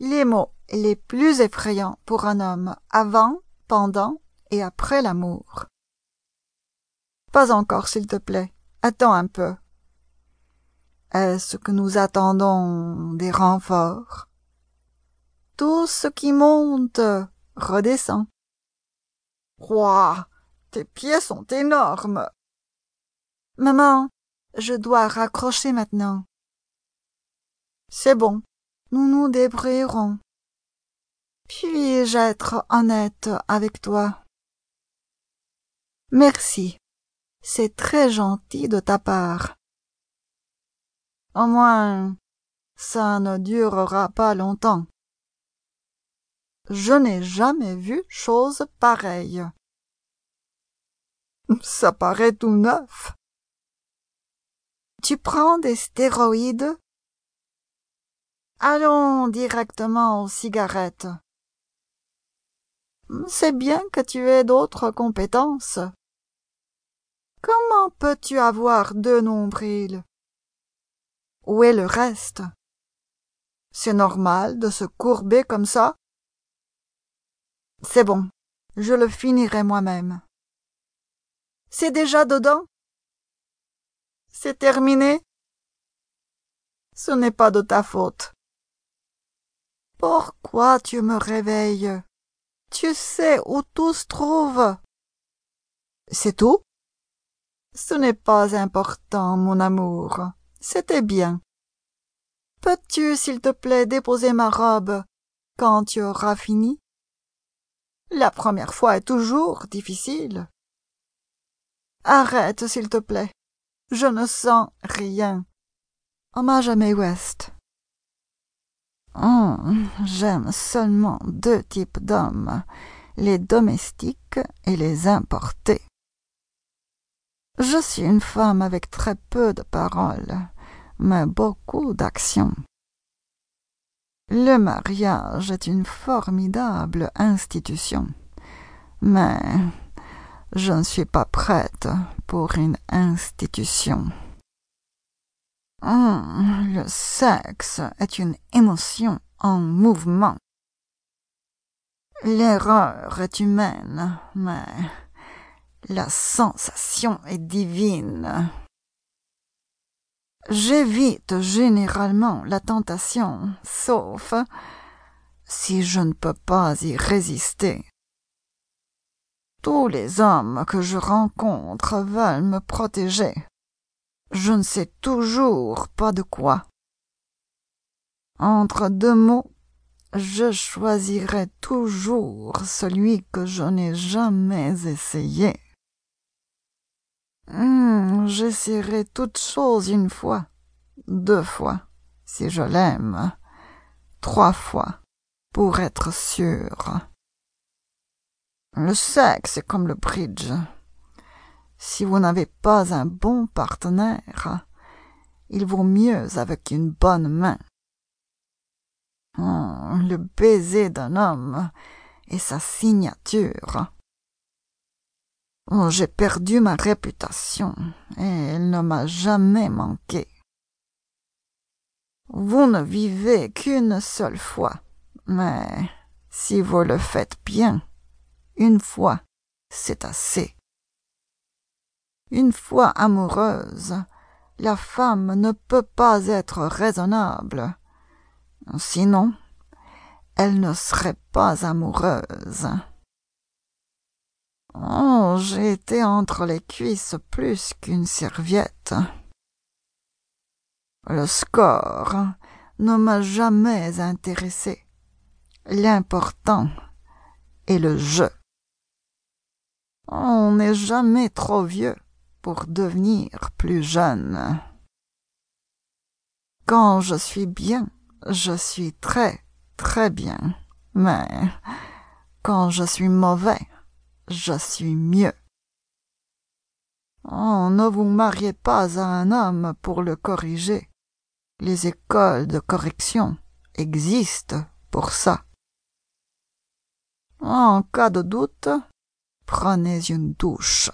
les mots les plus effrayants pour un homme avant, pendant et après l'amour. Pas encore, s'il te plaît. Attends un peu. Est-ce que nous attendons des renforts? Tout ce qui monte redescend. Roi, tes pieds sont énormes. Maman, je dois raccrocher maintenant. C'est bon, nous nous débrouillerons. Puis-je être honnête avec toi? Merci. C'est très gentil de ta part. Au moins, ça ne durera pas longtemps. Je n'ai jamais vu chose pareille. Ça paraît tout neuf. Tu prends des stéroïdes? Allons directement aux cigarettes. C'est bien que tu aies d'autres compétences. Comment peux-tu avoir deux nombrils? Où est le reste? C'est normal de se courber comme ça C'est bon, je le finirai moi-même. C'est déjà dedans? C'est terminé? Ce n'est pas de ta faute. Pourquoi tu me réveilles? Tu sais où tout se trouve. C'est tout? Ce n'est pas important, mon amour. C'était bien. Peux-tu, s'il te plaît, déposer ma robe quand tu auras fini? La première fois est toujours difficile. Arrête, s'il te plaît. Je ne sens rien. Hommage à West. J'aime seulement deux types d'hommes, les domestiques et les importés. Je suis une femme avec très peu de paroles, mais beaucoup d'action. Le mariage est une formidable institution, mais je ne suis pas prête pour une institution. Le sexe est une émotion en mouvement. L'erreur est humaine, mais la sensation est divine. J'évite généralement la tentation, sauf si je ne peux pas y résister. Tous les hommes que je rencontre veulent me protéger. Je ne sais toujours pas de quoi. Entre deux mots, je choisirai toujours celui que je n'ai jamais essayé. Hum, j'essaierai toute chose une fois, deux fois, si je l'aime, trois fois, pour être sûr. Le sexe est comme le bridge. Si vous n'avez pas un bon partenaire, il vaut mieux avec une bonne main. Hum, le baiser d'un homme est sa signature. Oh, j'ai perdu ma réputation, et elle ne m'a jamais manqué. Vous ne vivez qu'une seule fois, mais si vous le faites bien, une fois, c'est assez. Une fois amoureuse, la femme ne peut pas être raisonnable. Sinon, elle ne serait pas amoureuse. Oh, j'ai été entre les cuisses plus qu'une serviette. Le score ne m'a jamais intéressé. L'important est le jeu. On n'est jamais trop vieux pour devenir plus jeune. Quand je suis bien, je suis très, très bien. Mais quand je suis mauvais, je suis mieux. Oh, ne vous mariez pas à un homme pour le corriger. Les écoles de correction existent pour ça. En cas de doute, prenez une douche.